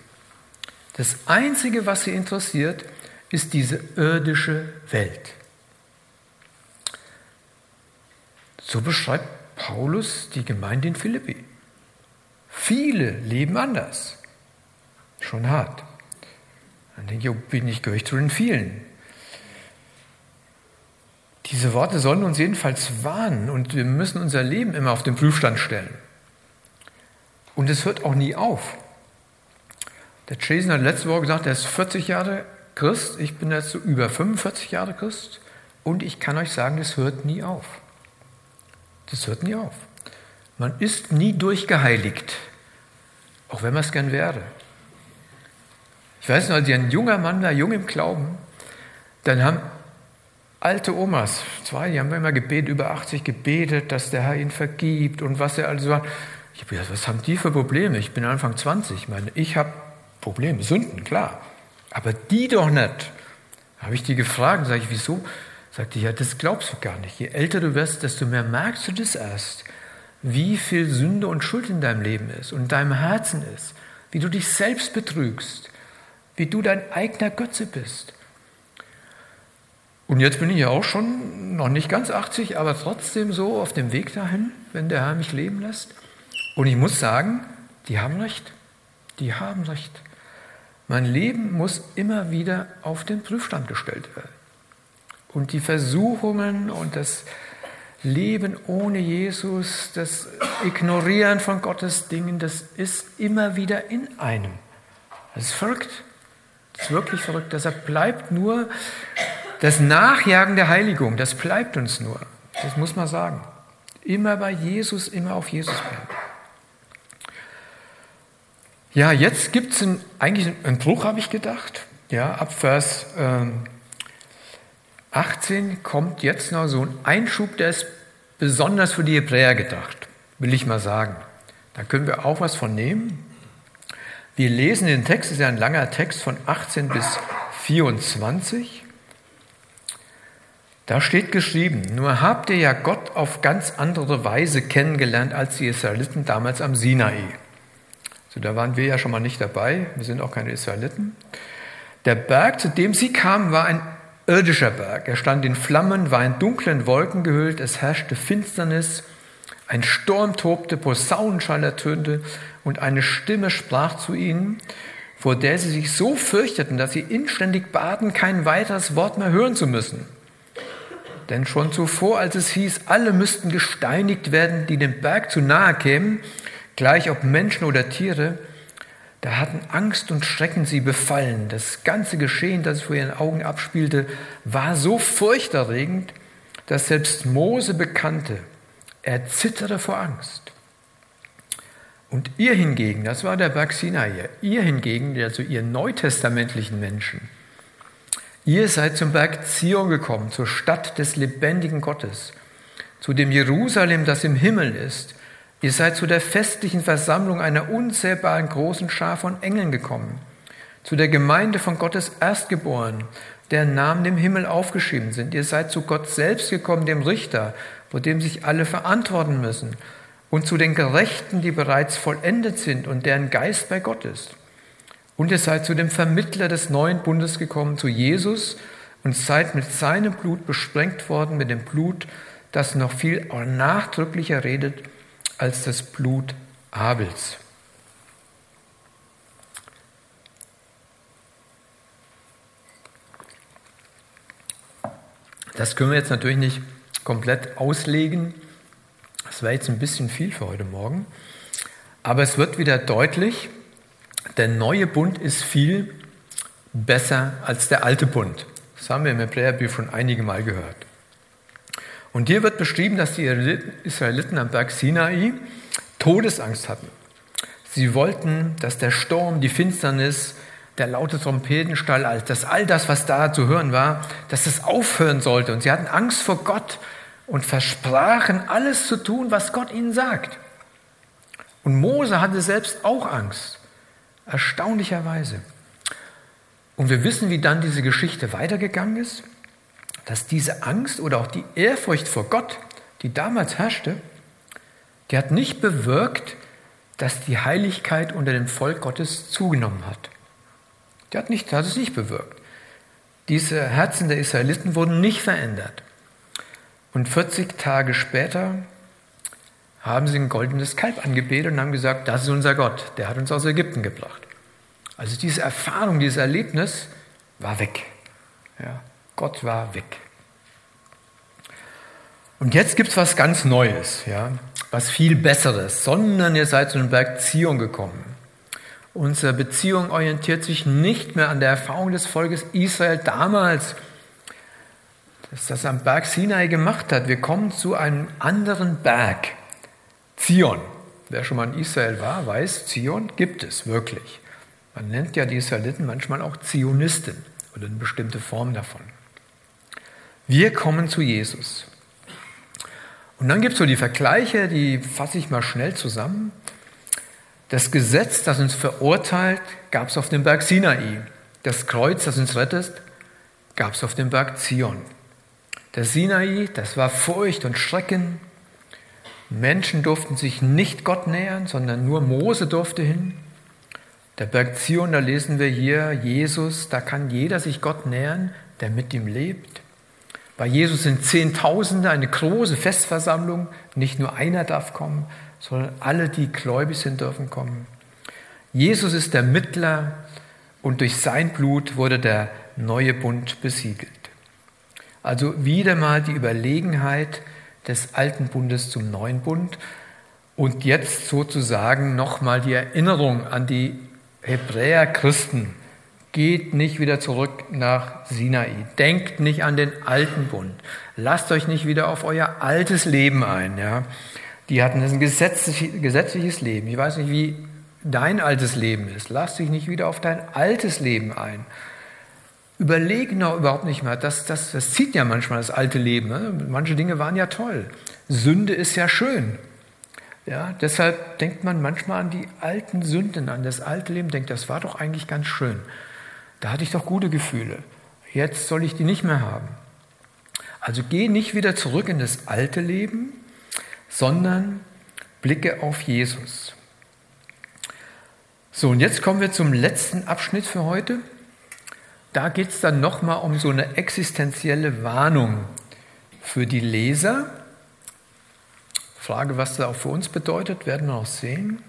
Das Einzige, was sie interessiert, ist diese irdische Welt. So beschreibt Paulus die Gemeinde in Philippi. Viele leben anders. Schon hart. Dann denke ich, bin ich, gehöre ich zu den vielen. Diese Worte sollen uns jedenfalls warnen und wir müssen unser Leben immer auf den Prüfstand stellen. Und es hört auch nie auf. Der Jason hat letzte Woche gesagt, er ist 40 Jahre Christ, ich bin jetzt so über 45 Jahre Christ und ich kann euch sagen, das hört nie auf. Das hört nie auf. Man ist nie durchgeheiligt, auch wenn man es gern wäre. Ich weiß noch, als ich ein junger Mann war, jung im Glauben, dann haben alte Omas, zwei, die haben immer gebetet, über 80 gebetet, dass der Herr ihnen vergibt und was er also war. Ich habe gedacht, was haben die für Probleme? Ich bin Anfang 20, ich meine, ich habe Probleme, Sünden, klar. Aber die doch nicht. Habe ich die gefragt, sage ich, wieso? Sagte, ja, das glaubst du gar nicht. Je älter du wirst, desto mehr merkst du das erst, wie viel Sünde und Schuld in deinem Leben ist und in deinem Herzen ist, wie du dich selbst betrügst, wie du dein eigener Götze bist. Und jetzt bin ich ja auch schon noch nicht ganz 80, aber trotzdem so auf dem Weg dahin, wenn der Herr mich leben lässt. Und ich muss sagen, die haben recht. Die haben recht. Mein Leben muss immer wieder auf den Prüfstand gestellt werden. Und die Versuchungen und das Leben ohne Jesus, das Ignorieren von Gottes Dingen, das ist immer wieder in einem. Das ist verrückt. Das ist wirklich verrückt. Deshalb bleibt nur das Nachjagen der Heiligung, das bleibt uns nur. Das muss man sagen. Immer bei Jesus, immer auf Jesus bleiben. Ja, jetzt gibt es eigentlich einen Bruch, habe ich gedacht. Ja, ab Vers ähm, 18 kommt jetzt noch so ein Einschub, der ist besonders für die Hebräer gedacht, will ich mal sagen. Da können wir auch was von nehmen. Wir lesen den Text, das ist ja ein langer Text von 18 bis 24. Da steht geschrieben, nur habt ihr ja Gott auf ganz andere Weise kennengelernt als die Israeliten damals am Sinai. So, da waren wir ja schon mal nicht dabei, wir sind auch keine Israeliten. Der Berg, zu dem sie kamen, war ein irdischer Berg. Er stand in Flammen, war in dunklen Wolken gehüllt, es herrschte Finsternis, ein Sturm tobte, Posaunenschall ertönte und eine Stimme sprach zu ihnen, vor der sie sich so fürchteten, dass sie inständig baten, kein weiteres Wort mehr hören zu müssen. Denn schon zuvor, als es hieß, alle müssten gesteinigt werden, die dem Berg zu nahe kämen, gleich ob Menschen oder Tiere, da hatten Angst und Schrecken sie befallen. Das ganze Geschehen, das vor ihren Augen abspielte, war so furchterregend, dass selbst Mose bekannte, er zitterte vor Angst. Und ihr hingegen, das war der Berg Sinai, ihr hingegen, also ihr neutestamentlichen Menschen, ihr seid zum Berg Zion gekommen, zur Stadt des lebendigen Gottes, zu dem Jerusalem, das im Himmel ist, Ihr seid zu der festlichen Versammlung einer unzählbaren großen Schar von Engeln gekommen, zu der Gemeinde von Gottes Erstgeborenen, deren Namen im Himmel aufgeschrieben sind. Ihr seid zu Gott selbst gekommen, dem Richter, vor dem sich alle verantworten müssen, und zu den Gerechten, die bereits vollendet sind und deren Geist bei Gott ist. Und ihr seid zu dem Vermittler des neuen Bundes gekommen, zu Jesus, und seid mit seinem Blut besprengt worden, mit dem Blut, das noch viel nachdrücklicher redet als das Blut Abels. Das können wir jetzt natürlich nicht komplett auslegen. Das wäre jetzt ein bisschen viel für heute Morgen. Aber es wird wieder deutlich, der neue Bund ist viel besser als der alte Bund. Das haben wir im Hebräerbrief schon einige Mal gehört. Und hier wird beschrieben, dass die Israeliten am Berg Sinai Todesangst hatten. Sie wollten, dass der Sturm, die Finsternis, der laute Trompetenstall, dass all das, was da zu hören war, dass es aufhören sollte. Und sie hatten Angst vor Gott und versprachen, alles zu tun, was Gott ihnen sagt. Und Mose hatte selbst auch Angst, erstaunlicherweise. Und wir wissen, wie dann diese Geschichte weitergegangen ist, dass diese Angst oder auch die Ehrfurcht vor Gott, die damals herrschte, die hat nicht bewirkt, dass die Heiligkeit unter dem Volk Gottes zugenommen hat. Die hat, nicht, hat es nicht bewirkt. Diese Herzen der Israeliten wurden nicht verändert. Und 40 Tage später haben sie ein goldenes Kalb angebetet und haben gesagt, das ist unser Gott, der hat uns aus Ägypten gebracht. Also diese Erfahrung, dieses Erlebnis war weg. Ja, Gott war weg. Und jetzt gibt es was ganz Neues, ja, was viel Besseres, sondern ihr seid zu dem Berg Zion gekommen. Unsere Beziehung orientiert sich nicht mehr an der Erfahrung des Volkes Israel damals, das das am Berg Sinai gemacht hat. Wir kommen zu einem anderen Berg, Zion. Wer schon mal in Israel war, weiß, Zion gibt es wirklich. Man nennt ja die Israeliten manchmal auch Zionisten oder eine bestimmte Form davon. Wir kommen zu Jesus. Und dann gibt es so die Vergleiche, die fasse ich mal schnell zusammen. Das Gesetz, das uns verurteilt, gab es auf dem Berg Sinai. Das Kreuz, das uns rettet, gab es auf dem Berg Zion. Der Sinai, das war Furcht und Schrecken. Menschen durften sich nicht Gott nähern, sondern nur Mose durfte hin. Der Berg Zion, da lesen wir hier, Jesus, da kann jeder sich Gott nähern, der mit ihm lebt. Bei Jesus sind Zehntausende, eine große Festversammlung. Nicht nur einer darf kommen, sondern alle, die gläubig sind, dürfen kommen. Jesus ist der Mittler und durch sein Blut wurde der neue Bund besiegelt. Also wieder mal die Überlegenheit des alten Bundes zum neuen Bund und jetzt sozusagen nochmal die Erinnerung an die Hebräer Christen, Geht nicht wieder zurück nach Sinai. Denkt nicht an den alten Bund. Lasst euch nicht wieder auf euer altes Leben ein. Ja? Die hatten ein gesetzliches Leben. Ich weiß nicht, wie dein altes Leben ist. Lass dich nicht wieder auf dein altes Leben ein. Überleg noch überhaupt nicht mehr. Das, das, das zieht ja manchmal das alte Leben. Ne? Manche Dinge waren ja toll. Sünde ist ja schön. Ja, deshalb denkt man manchmal an die alten Sünden, an das alte Leben, denkt, das war doch eigentlich ganz schön. Da hatte ich doch gute Gefühle. Jetzt soll ich die nicht mehr haben. Also geh nicht wieder zurück in das alte Leben, sondern blicke auf Jesus. So, und jetzt kommen wir zum letzten Abschnitt für heute. Da geht es dann nochmal um so eine existenzielle Warnung für die Leser. Frage, was das auch für uns bedeutet, werden wir auch sehen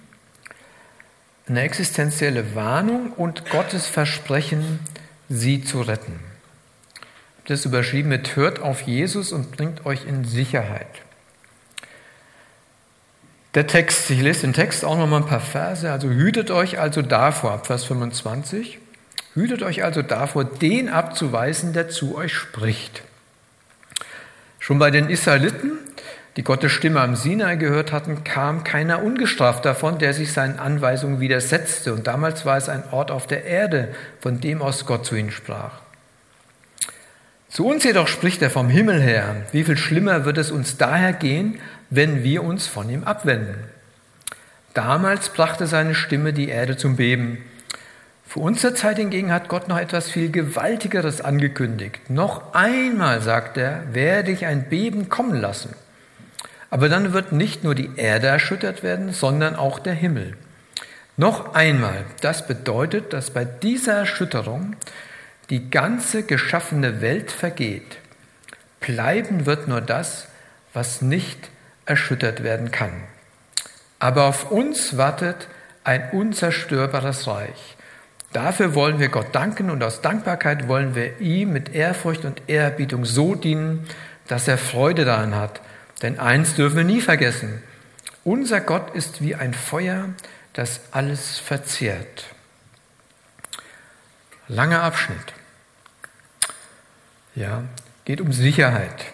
eine existenzielle Warnung und Gottes Versprechen, sie zu retten. Das überschrieben mit Hört auf Jesus und bringt euch in Sicherheit. Der Text, ich lese den Text auch noch mal ein paar Verse. Also hütet euch also davor, Vers 25, hütet euch also davor, den abzuweisen, der zu euch spricht. Schon bei den Israeliten die Gottes Stimme am Sinai gehört hatten, kam keiner ungestraft davon, der sich seinen Anweisungen widersetzte. Und damals war es ein Ort auf der Erde, von dem aus Gott zu ihnen sprach. Zu uns jedoch spricht er vom Himmel her. Wie viel schlimmer wird es uns daher gehen, wenn wir uns von ihm abwenden? Damals brachte seine Stimme die Erde zum Beben. Für unsere Zeit hingegen hat Gott noch etwas viel Gewaltigeres angekündigt. Noch einmal, sagt er, werde ich ein Beben kommen lassen. Aber dann wird nicht nur die Erde erschüttert werden, sondern auch der Himmel. Noch einmal, das bedeutet, dass bei dieser Erschütterung die ganze geschaffene Welt vergeht. Bleiben wird nur das, was nicht erschüttert werden kann. Aber auf uns wartet ein unzerstörbares Reich. Dafür wollen wir Gott danken und aus Dankbarkeit wollen wir ihm mit Ehrfurcht und Ehrerbietung so dienen, dass er Freude daran hat denn eins dürfen wir nie vergessen. Unser Gott ist wie ein Feuer, das alles verzehrt. Langer Abschnitt. Ja, geht um Sicherheit.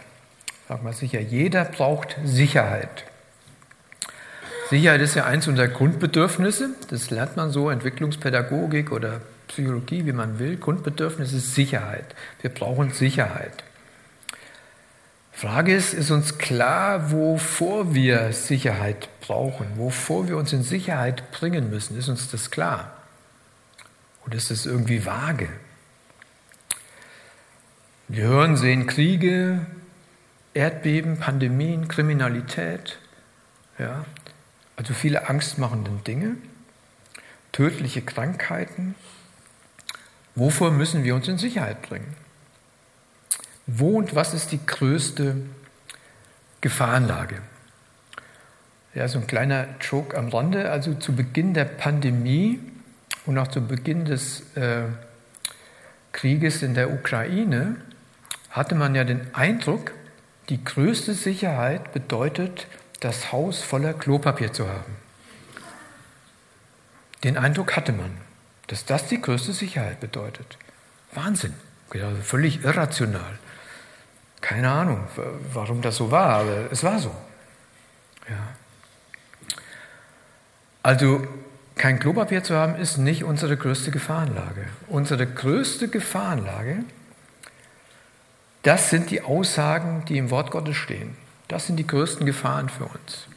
Sag mal sicher, jeder braucht Sicherheit. Sicherheit ist ja eins unserer Grundbedürfnisse. Das lernt man so, Entwicklungspädagogik oder Psychologie, wie man will. Grundbedürfnis ist Sicherheit. Wir brauchen Sicherheit. Frage ist, ist uns klar, wovor wir Sicherheit brauchen, wovor wir uns in Sicherheit bringen müssen? Ist uns das klar? Oder ist das irgendwie vage? Wir hören, sehen Kriege, Erdbeben, Pandemien, Kriminalität, ja, also viele angstmachende Dinge, tödliche Krankheiten. Wovor müssen wir uns in Sicherheit bringen? Wo und was ist die größte Gefahrenlage? Ja, so ein kleiner Joke am Rande. Also zu Beginn der Pandemie und auch zu Beginn des äh, Krieges in der Ukraine hatte man ja den Eindruck, die größte Sicherheit bedeutet, das Haus voller Klopapier zu haben. Den Eindruck hatte man, dass das die größte Sicherheit bedeutet. Wahnsinn, also völlig irrational. Keine Ahnung, warum das so war, aber es war so. Ja. Also kein Klopapier zu haben, ist nicht unsere größte Gefahrenlage. Unsere größte Gefahrenlage das sind die Aussagen, die im Wort Gottes stehen. Das sind die größten Gefahren für uns.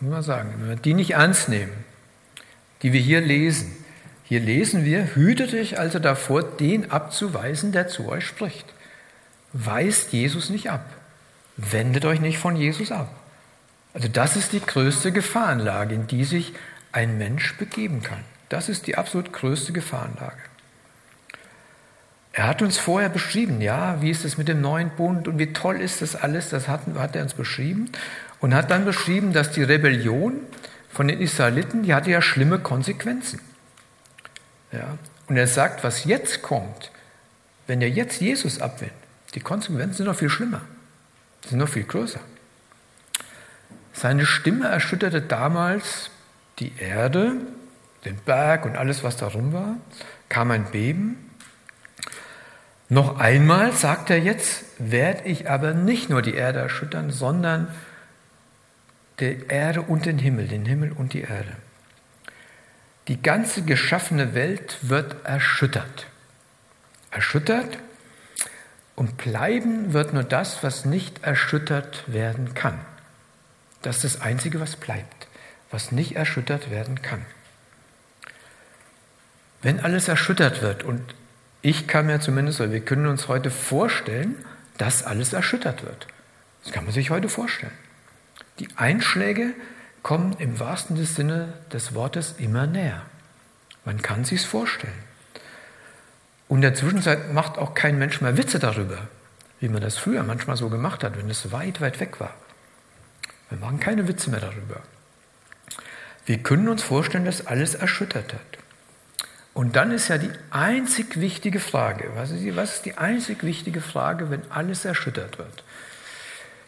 Muss man sagen, wenn wir die nicht ernst nehmen, die wir hier lesen. Hier lesen wir, hütet euch also davor, den abzuweisen, der zu euch spricht. Weist Jesus nicht ab. Wendet euch nicht von Jesus ab. Also das ist die größte Gefahrenlage, in die sich ein Mensch begeben kann. Das ist die absolut größte Gefahrenlage. Er hat uns vorher beschrieben, ja, wie ist es mit dem neuen Bund und wie toll ist das alles, das hat, hat er uns beschrieben und hat dann beschrieben, dass die Rebellion von den Israeliten, die hatte ja schlimme Konsequenzen. Ja, und er sagt, was jetzt kommt, wenn er jetzt Jesus abwendet, die Konsequenzen sind noch viel schlimmer, sind noch viel größer. Seine Stimme erschütterte damals die Erde, den Berg und alles, was darum war, kam ein Beben noch einmal, sagt er jetzt, werde ich aber nicht nur die Erde erschüttern, sondern die Erde und den Himmel, den Himmel und die Erde. Die ganze geschaffene Welt wird erschüttert. Erschüttert und bleiben wird nur das, was nicht erschüttert werden kann. Das ist das Einzige, was bleibt, was nicht erschüttert werden kann. Wenn alles erschüttert wird und ich kann mir zumindest, oder wir können uns heute vorstellen, dass alles erschüttert wird. Das kann man sich heute vorstellen. Die Einschläge kommen im wahrsten Sinne des Wortes immer näher. Man kann sich vorstellen. Und in der Zwischenzeit macht auch kein Mensch mehr Witze darüber, wie man das früher manchmal so gemacht hat, wenn es weit, weit weg war. Wir machen keine Witze mehr darüber. Wir können uns vorstellen, dass alles erschüttert hat. Und dann ist ja die einzig wichtige Frage, was ist, die, was ist die einzig wichtige Frage, wenn alles erschüttert wird?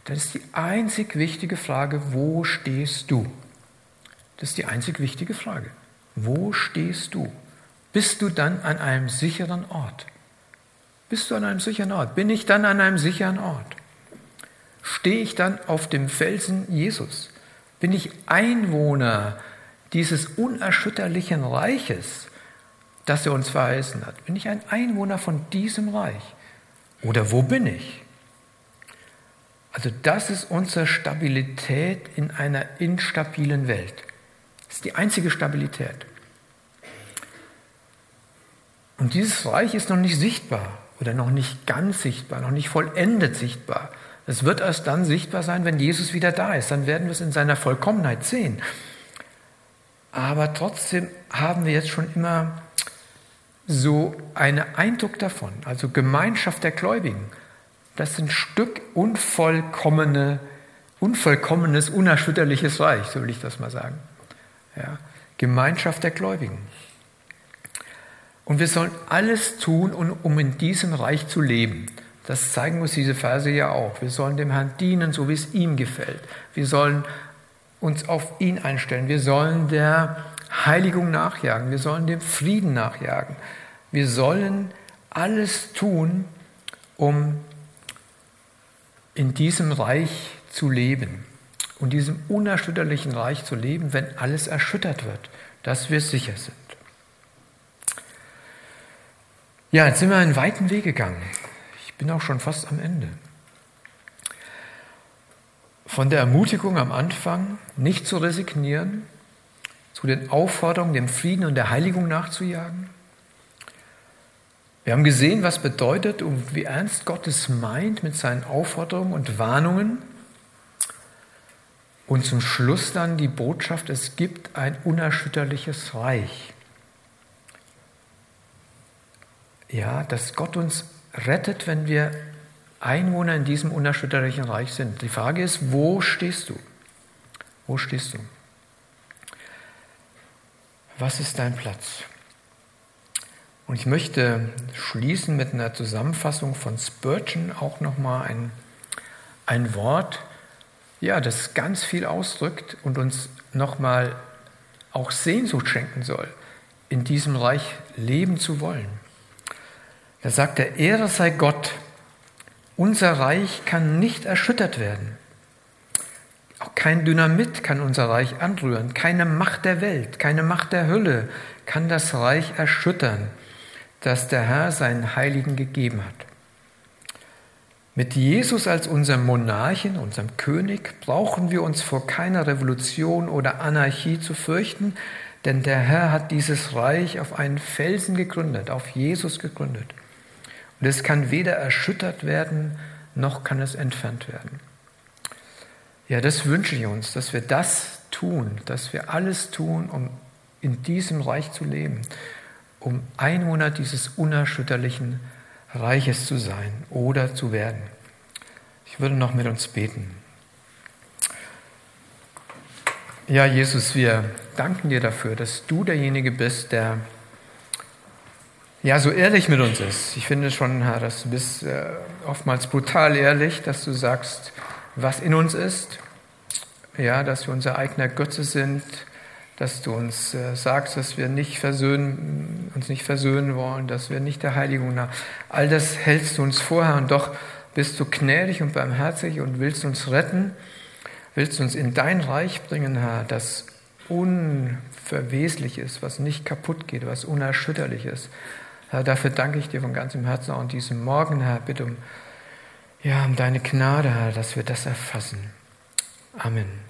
Dann ist die einzig wichtige Frage, wo stehst du? Das ist die einzig wichtige Frage. Wo stehst du? Bist du dann an einem sicheren Ort? Bist du an einem sicheren Ort? Bin ich dann an einem sicheren Ort? Stehe ich dann auf dem Felsen Jesus? Bin ich Einwohner dieses unerschütterlichen Reiches? das er uns verheißen hat? Bin ich ein Einwohner von diesem Reich? Oder wo bin ich? Also das ist unsere Stabilität in einer instabilen Welt. Das ist die einzige Stabilität. Und dieses Reich ist noch nicht sichtbar oder noch nicht ganz sichtbar, noch nicht vollendet sichtbar. Es wird erst dann sichtbar sein, wenn Jesus wieder da ist. Dann werden wir es in seiner Vollkommenheit sehen. Aber trotzdem haben wir jetzt schon immer so einen Eindruck davon, also Gemeinschaft der Gläubigen, das ist ein Stück unvollkommene, unvollkommenes, unerschütterliches Reich, so will ich das mal sagen. Ja, Gemeinschaft der Gläubigen. Und wir sollen alles tun, um in diesem Reich zu leben. Das zeigen uns diese Verse ja auch. Wir sollen dem Herrn dienen, so wie es ihm gefällt. Wir sollen uns auf ihn einstellen. Wir sollen der Heiligung nachjagen. Wir sollen dem Frieden nachjagen. Wir sollen alles tun, um in diesem Reich zu leben und diesem unerschütterlichen Reich zu leben, wenn alles erschüttert wird, dass wir sicher sind. Ja, jetzt sind wir einen weiten Weg gegangen. Ich bin auch schon fast am Ende. Von der Ermutigung am Anfang, nicht zu resignieren, zu den Aufforderungen, dem Frieden und der Heiligung nachzujagen. Wir haben gesehen, was bedeutet und wie ernst Gott es meint mit seinen Aufforderungen und Warnungen. Und zum Schluss dann die Botschaft, es gibt ein unerschütterliches Reich. Ja, dass Gott uns rettet, wenn wir Einwohner in diesem unerschütterlichen Reich sind. Die Frage ist, wo stehst du? Wo stehst du? Was ist dein Platz? Und ich möchte schließen mit einer Zusammenfassung von Spurgeon auch nochmal ein, ein Wort, ja, das ganz viel ausdrückt und uns nochmal auch Sehnsucht schenken soll, in diesem Reich leben zu wollen. Da sagt er, Ehre sei Gott, unser Reich kann nicht erschüttert werden. Auch kein Dynamit kann unser Reich anrühren. Keine Macht der Welt, keine Macht der Hölle kann das Reich erschüttern, das der Herr seinen Heiligen gegeben hat. Mit Jesus als unserem Monarchen, unserem König, brauchen wir uns vor keiner Revolution oder Anarchie zu fürchten, denn der Herr hat dieses Reich auf einen Felsen gegründet, auf Jesus gegründet. Und es kann weder erschüttert werden, noch kann es entfernt werden. Ja, das wünsche ich uns, dass wir das tun, dass wir alles tun, um in diesem Reich zu leben, um Einwohner dieses unerschütterlichen Reiches zu sein oder zu werden. Ich würde noch mit uns beten. Ja, Jesus, wir danken dir dafür, dass du derjenige bist, der ja, so ehrlich mit uns ist. Ich finde schon, Herr, dass du bist äh, oftmals brutal ehrlich, dass du sagst, was in uns ist. Ja, dass wir unser eigener Götze sind, dass du uns äh, sagst, dass wir nicht versöhnen, uns nicht versöhnen wollen, dass wir nicht der Heiligung nach. All das hältst du uns vorher und doch bist du gnädig und barmherzig und willst uns retten, willst uns in dein Reich bringen, Herr, das unverweslich ist, was nicht kaputt geht, was unerschütterlich ist. Herr, dafür danke ich dir von ganzem Herzen auch an diesem Morgen, Herr. Bitte um, ja, um deine Gnade, Herr, dass wir das erfassen. Amen.